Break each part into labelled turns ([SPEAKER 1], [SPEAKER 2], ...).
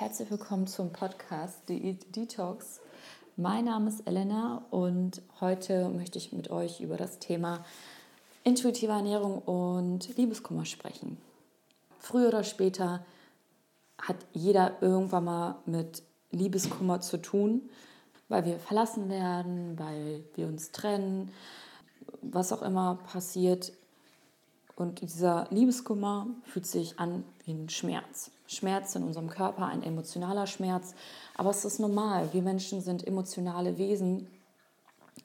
[SPEAKER 1] herzlich willkommen zum Podcast The Detox. Mein Name ist Elena und heute möchte ich mit euch über das Thema intuitive Ernährung und Liebeskummer sprechen. Früher oder später hat jeder irgendwann mal mit Liebeskummer zu tun, weil wir verlassen werden, weil wir uns trennen, was auch immer passiert. Und dieser Liebeskummer fühlt sich an wie ein Schmerz. Schmerz in unserem Körper, ein emotionaler Schmerz. Aber es ist normal. Wir Menschen sind emotionale Wesen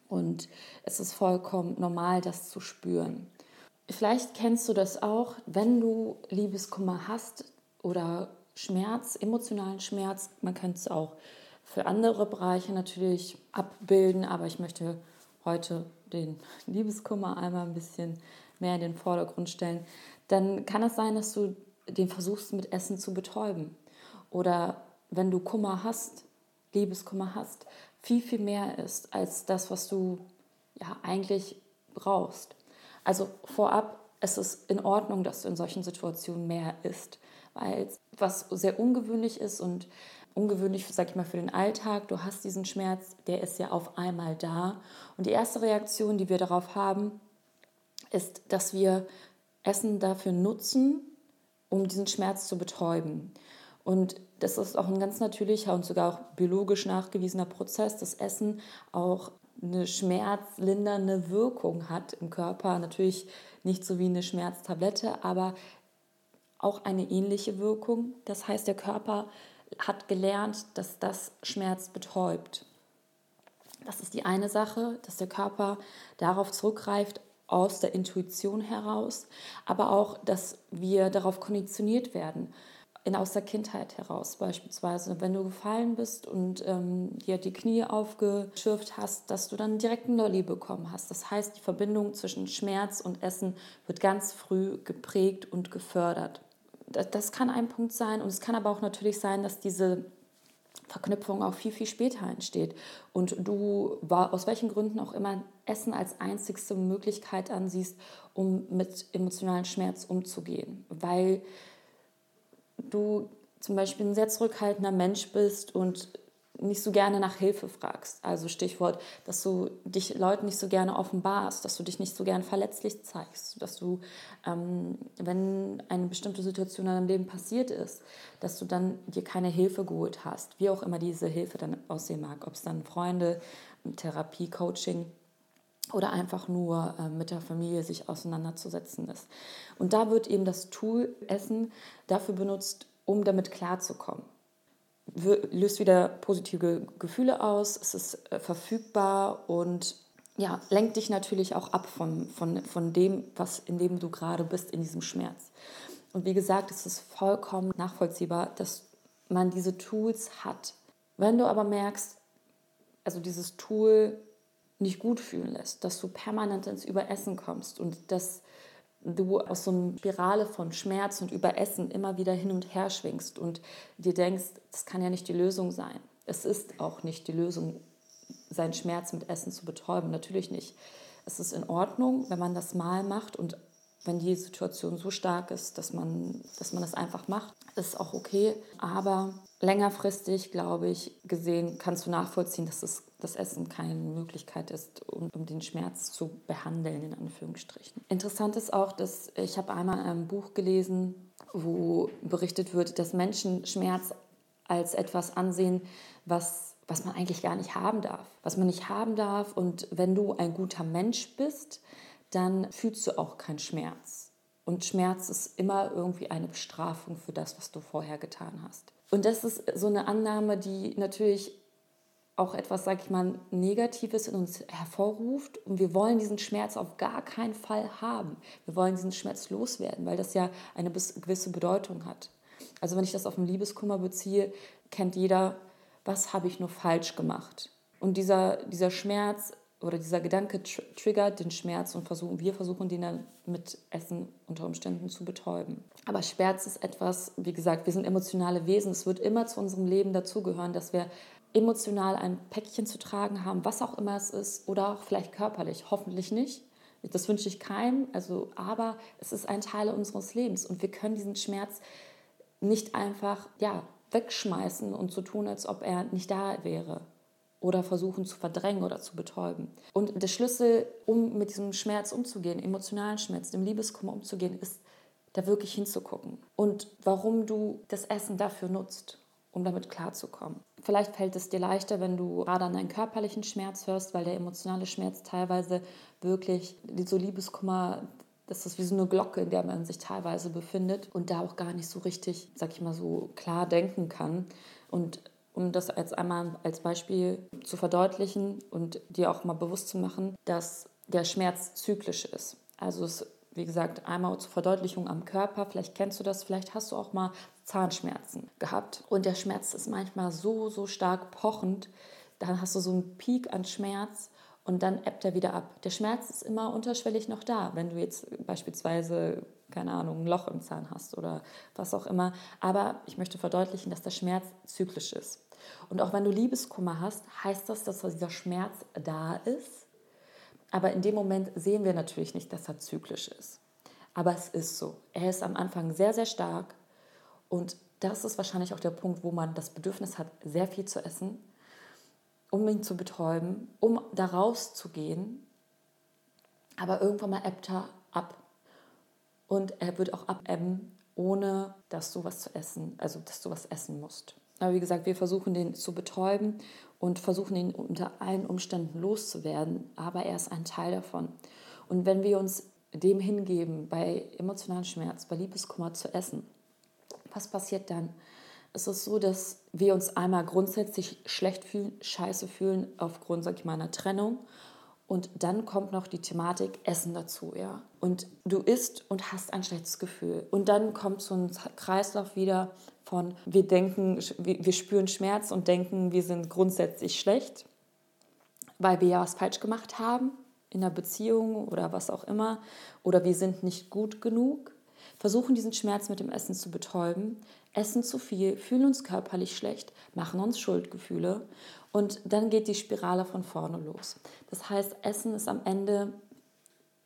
[SPEAKER 1] und es ist vollkommen normal, das zu spüren. Vielleicht kennst du das auch, wenn du Liebeskummer hast oder Schmerz, emotionalen Schmerz. Man kann es auch für andere Bereiche natürlich abbilden, aber ich möchte heute den Liebeskummer einmal ein bisschen mehr in den Vordergrund stellen. Dann kann es sein, dass du den versuchst mit Essen zu betäuben. Oder wenn du Kummer hast, Liebeskummer hast, viel, viel mehr ist als das, was du ja eigentlich brauchst. Also vorab, es ist in Ordnung, dass du in solchen Situationen mehr isst, weil was sehr ungewöhnlich ist und ungewöhnlich, sag ich mal, für den Alltag, du hast diesen Schmerz, der ist ja auf einmal da. Und die erste Reaktion, die wir darauf haben, ist, dass wir Essen dafür nutzen, um diesen Schmerz zu betäuben. Und das ist auch ein ganz natürlicher und sogar auch biologisch nachgewiesener Prozess, dass Essen auch eine schmerzlindernde Wirkung hat im Körper. Natürlich nicht so wie eine Schmerztablette, aber auch eine ähnliche Wirkung. Das heißt, der Körper hat gelernt, dass das Schmerz betäubt. Das ist die eine Sache, dass der Körper darauf zurückgreift, aus der Intuition heraus, aber auch, dass wir darauf konditioniert werden, in, aus der Kindheit heraus beispielsweise. Wenn du gefallen bist und ähm, dir die Knie aufgeschürft hast, dass du dann direkt einen Lolli bekommen hast. Das heißt, die Verbindung zwischen Schmerz und Essen wird ganz früh geprägt und gefördert. Das, das kann ein Punkt sein und es kann aber auch natürlich sein, dass diese Verknüpfung auch viel, viel später entsteht. Und du war, aus welchen Gründen auch immer Essen als einzigste Möglichkeit ansiehst, um mit emotionalen Schmerz umzugehen. Weil du zum Beispiel ein sehr zurückhaltender Mensch bist und nicht so gerne nach Hilfe fragst. Also Stichwort, dass du dich Leuten nicht so gerne offenbarst, dass du dich nicht so gerne verletzlich zeigst, dass du, ähm, wenn eine bestimmte Situation in deinem Leben passiert ist, dass du dann dir keine Hilfe geholt hast, wie auch immer diese Hilfe dann aussehen mag, ob es dann Freunde, Therapie, Coaching oder einfach nur äh, mit der Familie sich auseinanderzusetzen ist. Und da wird eben das Tool Essen dafür benutzt, um damit klarzukommen löst wieder positive Gefühle aus, es ist äh, verfügbar und ja, lenkt dich natürlich auch ab von, von, von dem, was in dem du gerade bist, in diesem Schmerz. Und wie gesagt, es ist vollkommen nachvollziehbar, dass man diese Tools hat. Wenn du aber merkst, also dieses Tool nicht gut fühlen lässt, dass du permanent ins Überessen kommst und dass du aus so einer Spirale von Schmerz und Überessen immer wieder hin und her schwingst und dir denkst, das kann ja nicht die Lösung sein. Es ist auch nicht die Lösung, seinen Schmerz mit Essen zu betäuben. Natürlich nicht. Es ist in Ordnung, wenn man das mal macht und wenn die Situation so stark ist, dass man, dass man das einfach macht, ist auch okay. Aber längerfristig, glaube ich, gesehen, kannst du nachvollziehen, dass es, das Essen keine Möglichkeit ist, um, um den Schmerz zu behandeln, in Anführungsstrichen. Interessant ist auch, dass ich habe einmal ein Buch gelesen, wo berichtet wird, dass Menschen Schmerz als etwas ansehen, was was man eigentlich gar nicht haben darf, was man nicht haben darf. Und wenn du ein guter Mensch bist, dann fühlst du auch keinen Schmerz. Und Schmerz ist immer irgendwie eine Bestrafung für das, was du vorher getan hast. Und das ist so eine Annahme, die natürlich auch etwas, sag ich mal, Negatives in uns hervorruft. Und wir wollen diesen Schmerz auf gar keinen Fall haben. Wir wollen diesen Schmerz loswerden, weil das ja eine gewisse Bedeutung hat. Also wenn ich das auf den Liebeskummer beziehe, kennt jeder, was habe ich nur falsch gemacht. Und dieser, dieser Schmerz oder dieser Gedanke tr triggert den Schmerz und versuchen, wir versuchen den dann mit Essen unter Umständen zu betäuben. Aber Schmerz ist etwas, wie gesagt, wir sind emotionale Wesen. Es wird immer zu unserem Leben dazugehören, dass wir emotional ein Päckchen zu tragen haben, was auch immer es ist, oder auch vielleicht körperlich. Hoffentlich nicht. Das wünsche ich keinem. Also, aber es ist ein Teil unseres Lebens und wir können diesen Schmerz nicht einfach ja, wegschmeißen und zu tun, als ob er nicht da wäre oder versuchen zu verdrängen oder zu betäuben. Und der Schlüssel, um mit diesem Schmerz umzugehen, emotionalen Schmerz, dem Liebeskummer umzugehen, ist, da wirklich hinzugucken. Und warum du das Essen dafür nutzt, um damit klarzukommen. Vielleicht fällt es dir leichter, wenn du gerade an einen körperlichen Schmerz hörst, weil der emotionale Schmerz teilweise wirklich, so Liebeskummer, das ist wie so eine Glocke, in der man sich teilweise befindet und da auch gar nicht so richtig, sag ich mal so, klar denken kann. Und um das jetzt einmal als Beispiel zu verdeutlichen und dir auch mal bewusst zu machen, dass der Schmerz zyklisch ist. Also es, wie gesagt, einmal zur Verdeutlichung am Körper, vielleicht kennst du das, vielleicht hast du auch mal Zahnschmerzen gehabt und der Schmerz ist manchmal so, so stark pochend, dann hast du so einen Peak an Schmerz und dann ebbt er wieder ab. Der Schmerz ist immer unterschwellig noch da, wenn du jetzt beispielsweise keine Ahnung, ein Loch im Zahn hast oder was auch immer. Aber ich möchte verdeutlichen, dass der Schmerz zyklisch ist. Und auch wenn du Liebeskummer hast, heißt das, dass dieser Schmerz da ist. Aber in dem Moment sehen wir natürlich nicht, dass er zyklisch ist. Aber es ist so. Er ist am Anfang sehr, sehr stark. Und das ist wahrscheinlich auch der Punkt, wo man das Bedürfnis hat, sehr viel zu essen, um ihn zu betäuben, um da rauszugehen. Aber irgendwann mal ebbt er ab. Und er wird auch abebben, ohne dass du was zu essen, also dass du was essen musst. Aber wie gesagt, wir versuchen den zu betäuben und versuchen ihn unter allen Umständen loszuwerden, aber er ist ein Teil davon. Und wenn wir uns dem hingeben, bei emotionalen Schmerz, bei Liebeskummer zu essen, was passiert dann? Es ist so, dass wir uns einmal grundsätzlich schlecht fühlen, scheiße fühlen aufgrund, sag ich mal, einer Trennung und dann kommt noch die Thematik Essen dazu, ja. Und du isst und hast ein schlechtes Gefühl. Und dann kommt so ein Kreislauf wieder von, wir denken, wir spüren Schmerz und denken, wir sind grundsätzlich schlecht, weil wir ja was falsch gemacht haben in der Beziehung oder was auch immer. Oder wir sind nicht gut genug. Versuchen diesen Schmerz mit dem Essen zu betäuben, essen zu viel, fühlen uns körperlich schlecht, machen uns Schuldgefühle und dann geht die Spirale von vorne los. Das heißt, Essen ist am Ende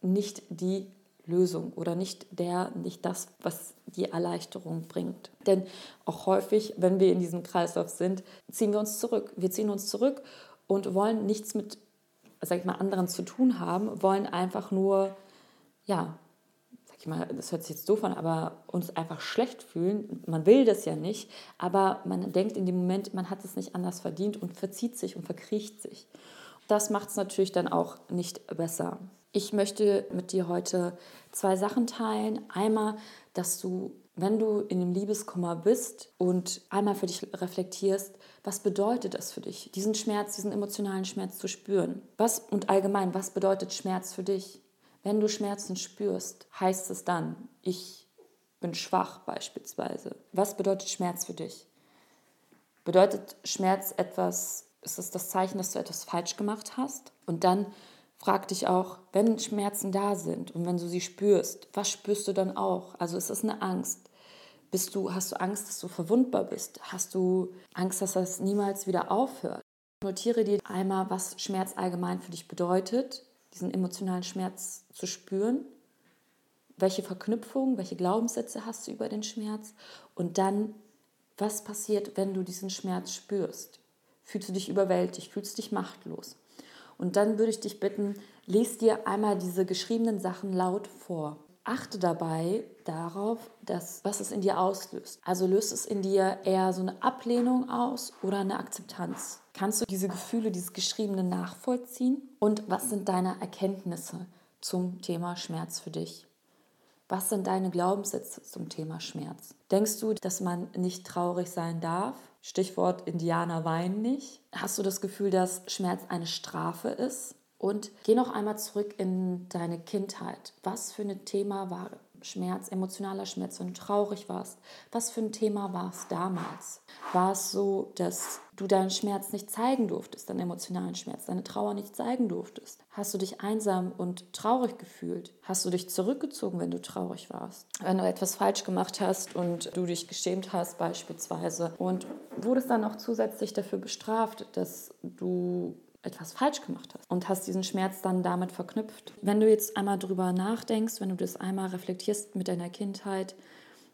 [SPEAKER 1] nicht die Lösung oder nicht der, nicht das, was die Erleichterung bringt. Denn auch häufig, wenn wir in diesem Kreislauf sind, ziehen wir uns zurück. Wir ziehen uns zurück und wollen nichts mit, sag ich mal, anderen zu tun haben, wollen einfach nur, ja, ich mal, das hört sich jetzt doof an, aber uns einfach schlecht fühlen. Man will das ja nicht, aber man denkt in dem Moment, man hat es nicht anders verdient und verzieht sich und verkriecht sich. Das macht es natürlich dann auch nicht besser. Ich möchte mit dir heute zwei Sachen teilen. Einmal, dass du, wenn du in dem Liebeskummer bist und einmal für dich reflektierst, was bedeutet das für dich, diesen Schmerz, diesen emotionalen Schmerz zu spüren? Was und allgemein, was bedeutet Schmerz für dich? Wenn du Schmerzen spürst, heißt es dann, ich bin schwach beispielsweise. Was bedeutet Schmerz für dich? Bedeutet Schmerz etwas, ist es das Zeichen, dass du etwas falsch gemacht hast? Und dann frag dich auch, wenn Schmerzen da sind und wenn du sie spürst, was spürst du dann auch? Also ist es eine Angst? Bist du, hast du Angst, dass du verwundbar bist? Hast du Angst, dass das niemals wieder aufhört? Notiere dir einmal, was Schmerz allgemein für dich bedeutet diesen emotionalen Schmerz zu spüren. Welche Verknüpfungen, welche Glaubenssätze hast du über den Schmerz? Und dann, was passiert, wenn du diesen Schmerz spürst? Fühlst du dich überwältigt? Fühlst du dich machtlos? Und dann würde ich dich bitten, lest dir einmal diese geschriebenen Sachen laut vor. Achte dabei darauf, dass, was es in dir auslöst. Also löst es in dir eher so eine Ablehnung aus oder eine Akzeptanz. Kannst du diese Gefühle, dieses Geschriebene nachvollziehen? Und was sind deine Erkenntnisse zum Thema Schmerz für dich? Was sind deine Glaubenssätze zum Thema Schmerz? Denkst du, dass man nicht traurig sein darf? Stichwort Indianer weinen nicht. Hast du das Gefühl, dass Schmerz eine Strafe ist? Und geh noch einmal zurück in deine Kindheit. Was für ein Thema war Schmerz, emotionaler Schmerz, wenn du traurig warst. Was für ein Thema war es damals? War es so, dass du deinen Schmerz nicht zeigen durftest, deinen emotionalen Schmerz, deine Trauer nicht zeigen durftest? Hast du dich einsam und traurig gefühlt? Hast du dich zurückgezogen, wenn du traurig warst? Wenn du etwas falsch gemacht hast und du dich geschämt hast beispielsweise und wurdest dann auch zusätzlich dafür bestraft, dass du etwas falsch gemacht hast und hast diesen Schmerz dann damit verknüpft. Wenn du jetzt einmal drüber nachdenkst, wenn du das einmal reflektierst mit deiner Kindheit,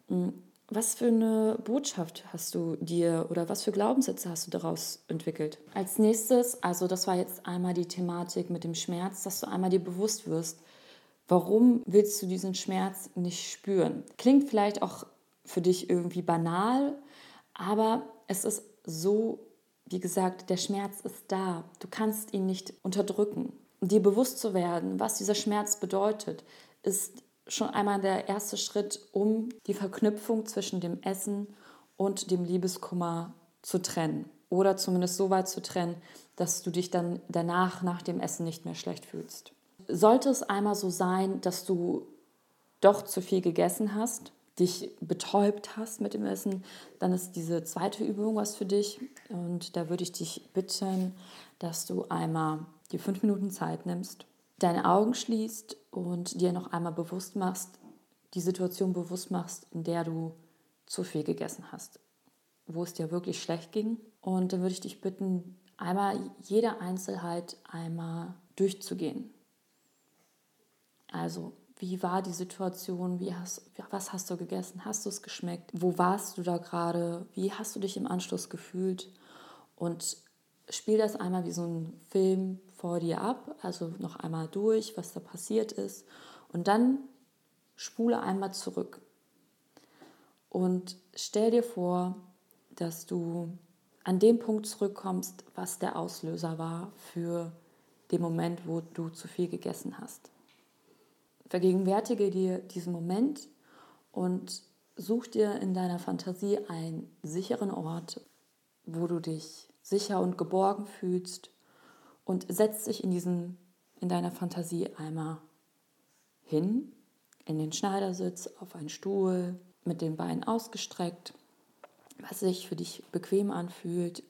[SPEAKER 1] hm, was für eine Botschaft hast du dir oder was für Glaubenssätze hast du daraus entwickelt? Als nächstes, also das war jetzt einmal die Thematik mit dem Schmerz, dass du einmal dir bewusst wirst, warum willst du diesen Schmerz nicht spüren? Klingt vielleicht auch für dich irgendwie banal, aber es ist so, wie gesagt, der Schmerz ist da. Du kannst ihn nicht unterdrücken. Dir bewusst zu werden, was dieser Schmerz bedeutet, ist schon einmal der erste Schritt, um die Verknüpfung zwischen dem Essen und dem Liebeskummer zu trennen. Oder zumindest so weit zu trennen, dass du dich dann danach, nach dem Essen nicht mehr schlecht fühlst. Sollte es einmal so sein, dass du doch zu viel gegessen hast, dich betäubt hast mit dem Essen, dann ist diese zweite Übung was für dich. Und da würde ich dich bitten, dass du einmal die fünf Minuten Zeit nimmst deine Augen schließt und dir noch einmal bewusst machst, die Situation bewusst machst, in der du zu viel gegessen hast, wo es dir wirklich schlecht ging. Und dann würde ich dich bitten, einmal jede Einzelheit einmal durchzugehen. Also, wie war die Situation? Wie hast, was hast du gegessen? Hast du es geschmeckt? Wo warst du da gerade? Wie hast du dich im Anschluss gefühlt? Und spiel das einmal wie so ein Film vor dir ab, also noch einmal durch, was da passiert ist. Und dann spule einmal zurück. Und stell dir vor, dass du an dem Punkt zurückkommst, was der Auslöser war für den Moment, wo du zu viel gegessen hast. Vergegenwärtige dir diesen Moment und such dir in deiner Fantasie einen sicheren Ort, wo du dich sicher und geborgen fühlst und setz dich in, diesen, in deiner Fantasie einmal hin, in den Schneidersitz, auf einen Stuhl, mit den Beinen ausgestreckt, was sich für dich bequem anfühlt.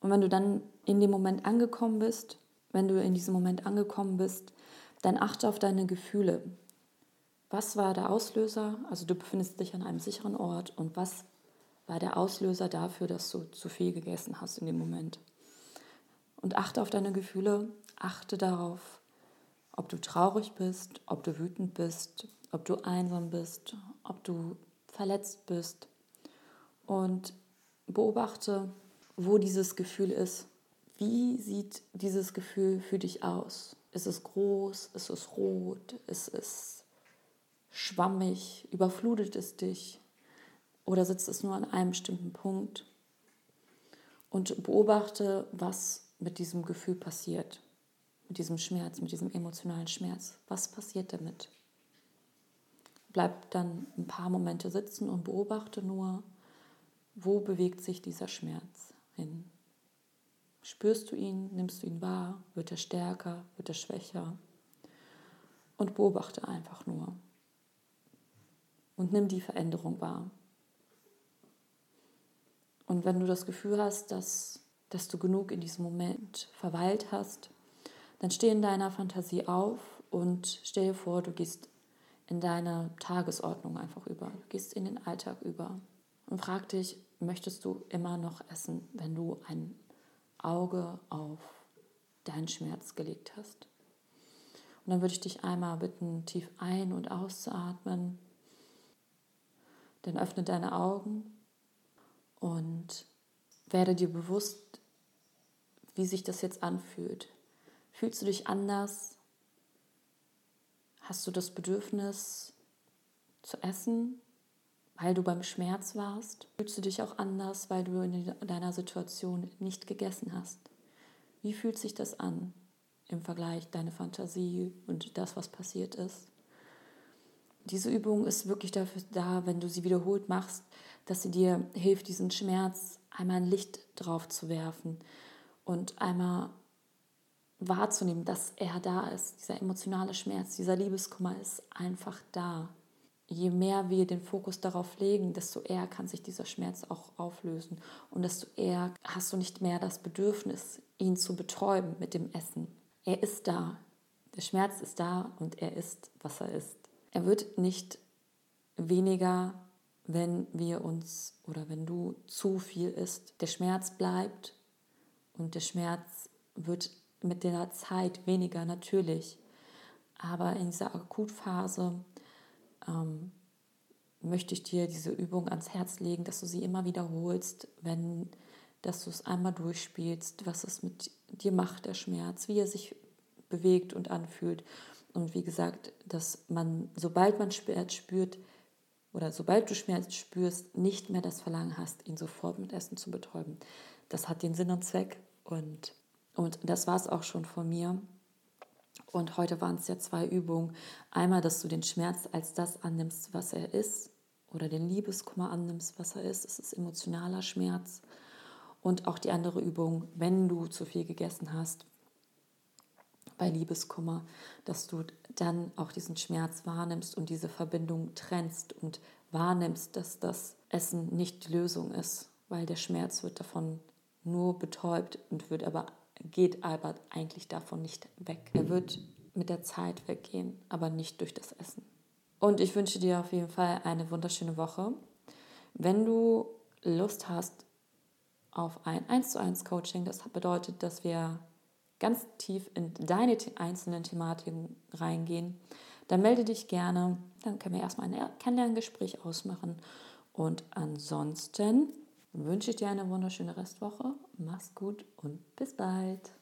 [SPEAKER 1] Und wenn du dann in dem Moment angekommen bist, wenn du in diesem Moment angekommen bist, dann achte auf deine Gefühle. Was war der Auslöser? Also du befindest dich an einem sicheren Ort und was war der Auslöser dafür, dass du zu viel gegessen hast in dem Moment. Und achte auf deine Gefühle, achte darauf, ob du traurig bist, ob du wütend bist, ob du einsam bist, ob du verletzt bist. Und beobachte, wo dieses Gefühl ist. Wie sieht dieses Gefühl für dich aus? Ist es groß? Ist es rot? Ist es schwammig? Überflutet es dich? Oder sitzt es nur an einem bestimmten Punkt? Und beobachte, was mit diesem Gefühl passiert, mit diesem Schmerz, mit diesem emotionalen Schmerz. Was passiert damit? Bleib dann ein paar Momente sitzen und beobachte nur, wo bewegt sich dieser Schmerz hin. Spürst du ihn, nimmst du ihn wahr, wird er stärker, wird er schwächer? Und beobachte einfach nur. Und nimm die Veränderung wahr. Und wenn du das Gefühl hast, dass, dass du genug in diesem Moment verweilt hast, dann steh in deiner Fantasie auf und stell dir vor, du gehst in deine Tagesordnung einfach über, du gehst in den Alltag über und frag dich, möchtest du immer noch essen, wenn du ein Auge auf deinen Schmerz gelegt hast? Und dann würde ich dich einmal bitten, tief ein- und auszuatmen. Dann öffne deine Augen und werde dir bewusst, wie sich das jetzt anfühlt. Fühlst du dich anders? Hast du das Bedürfnis zu essen, weil du beim Schmerz warst? Fühlst du dich auch anders, weil du in deiner Situation nicht gegessen hast? Wie fühlt sich das an im Vergleich deine Fantasie und das, was passiert ist? Diese Übung ist wirklich dafür da, wenn du sie wiederholt machst, dass sie dir hilft, diesen Schmerz einmal ein Licht drauf zu werfen und einmal wahrzunehmen, dass er da ist. Dieser emotionale Schmerz, dieser Liebeskummer ist einfach da. Je mehr wir den Fokus darauf legen, desto eher kann sich dieser Schmerz auch auflösen und desto eher hast du nicht mehr das Bedürfnis, ihn zu betäuben mit dem Essen. Er ist da. Der Schmerz ist da und er ist, was er ist. Er wird nicht weniger, wenn wir uns oder wenn du zu viel isst. Der Schmerz bleibt und der Schmerz wird mit der Zeit weniger natürlich. Aber in dieser Akutphase ähm, möchte ich dir diese Übung ans Herz legen, dass du sie immer wiederholst, wenn, dass du es einmal durchspielst, was es mit dir macht, der Schmerz, wie er sich bewegt und anfühlt. Und wie gesagt, dass man, sobald man Schmerz spürt, oder sobald du Schmerz spürst, nicht mehr das Verlangen hast, ihn sofort mit Essen zu betäuben. Das hat den Sinn und Zweck und, und das war es auch schon von mir. Und heute waren es ja zwei Übungen. Einmal, dass du den Schmerz als das annimmst, was er ist, oder den Liebeskummer annimmst, was er ist. Es ist emotionaler Schmerz. Und auch die andere Übung, wenn du zu viel gegessen hast, bei Liebeskummer, dass du dann auch diesen Schmerz wahrnimmst und diese Verbindung trennst und wahrnimmst, dass das Essen nicht die Lösung ist, weil der Schmerz wird davon nur betäubt und wird aber geht aber eigentlich davon nicht weg. Er wird mit der Zeit weggehen, aber nicht durch das Essen. Und ich wünsche dir auf jeden Fall eine wunderschöne Woche. Wenn du Lust hast auf ein 1 zu 1 Coaching, das bedeutet, dass wir ganz tief in deine einzelnen Thematiken reingehen, dann melde dich gerne. Dann können wir erstmal ein Kennenlerngespräch ausmachen. Und ansonsten wünsche ich dir eine wunderschöne Restwoche. Mach's gut und bis bald.